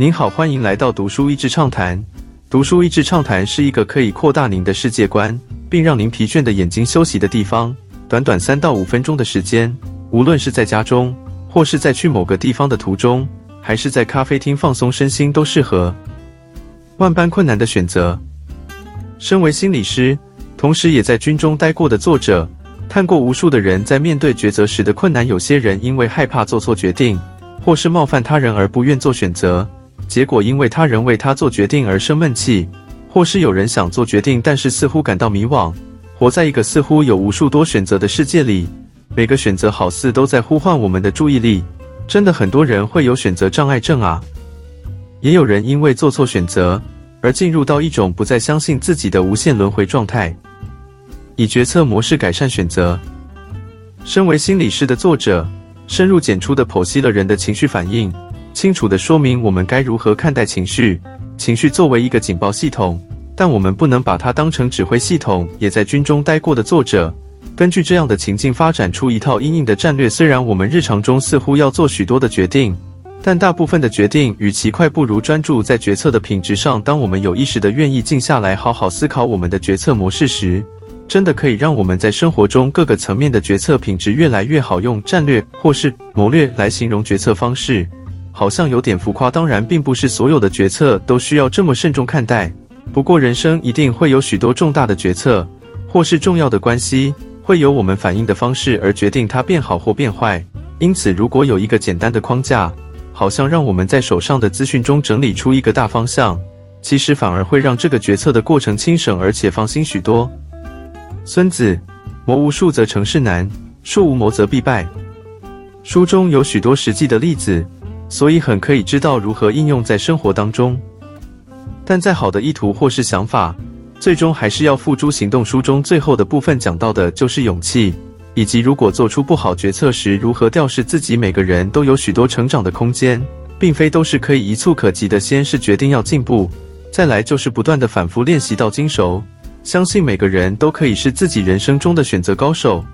您好，欢迎来到读书益智畅谈。读书益智畅谈是一个可以扩大您的世界观，并让您疲倦的眼睛休息的地方。短短三到五分钟的时间，无论是在家中，或是在去某个地方的途中，还是在咖啡厅放松身心，都适合。万般困难的选择。身为心理师，同时也在军中待过的作者，看过无数的人在面对抉择时的困难。有些人因为害怕做错决定，或是冒犯他人而不愿做选择。结果因为他人为他做决定而生闷气，或是有人想做决定，但是似乎感到迷惘，活在一个似乎有无数多选择的世界里，每个选择好似都在呼唤我们的注意力。真的很多人会有选择障碍症啊！也有人因为做错选择而进入到一种不再相信自己的无限轮回状态。以决策模式改善选择。身为心理师的作者，深入浅出的剖析了人的情绪反应。清楚地说明我们该如何看待情绪。情绪作为一个警报系统，但我们不能把它当成指挥系统。也在军中待过的作者，根据这样的情境发展出一套应应的战略。虽然我们日常中似乎要做许多的决定，但大部分的决定与其快，不如专注在决策的品质上。当我们有意识地愿意静下来，好好思考我们的决策模式时，真的可以让我们在生活中各个层面的决策品质越来越好。用战略或是谋略来形容决策方式。好像有点浮夸，当然并不是所有的决策都需要这么慎重看待。不过人生一定会有许多重大的决策，或是重要的关系，会由我们反应的方式而决定它变好或变坏。因此，如果有一个简单的框架，好像让我们在手上的资讯中整理出一个大方向，其实反而会让这个决策的过程轻省而且放心许多。孙子，谋无术则成事难，术无谋则必败。书中有许多实际的例子。所以很可以知道如何应用在生活当中，但再好的意图或是想法，最终还是要付诸行动。书中最后的部分讲到的就是勇气，以及如果做出不好决策时如何调试自己。每个人都有许多成长的空间，并非都是可以一蹴可及的。先是决定要进步，再来就是不断的反复练习到精熟。相信每个人都可以是自己人生中的选择高手。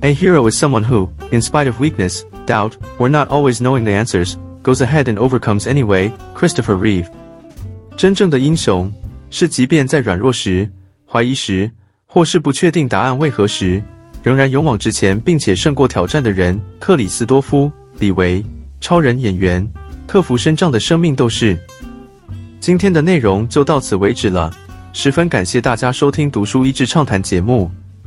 A hero is someone who, in spite of weakness, doubt, or not always knowing the answers, goes ahead and overcomes anyway. Christopher Reeve。真正的英雄是即便在软弱时、怀疑时，或是不确定答案为何时，仍然勇往直前，并且胜过挑战的人。克里斯多夫·李维，超人演员，克服身障的生命斗士。今天的内容就到此为止了，十分感谢大家收听《读书益智畅谈》节目。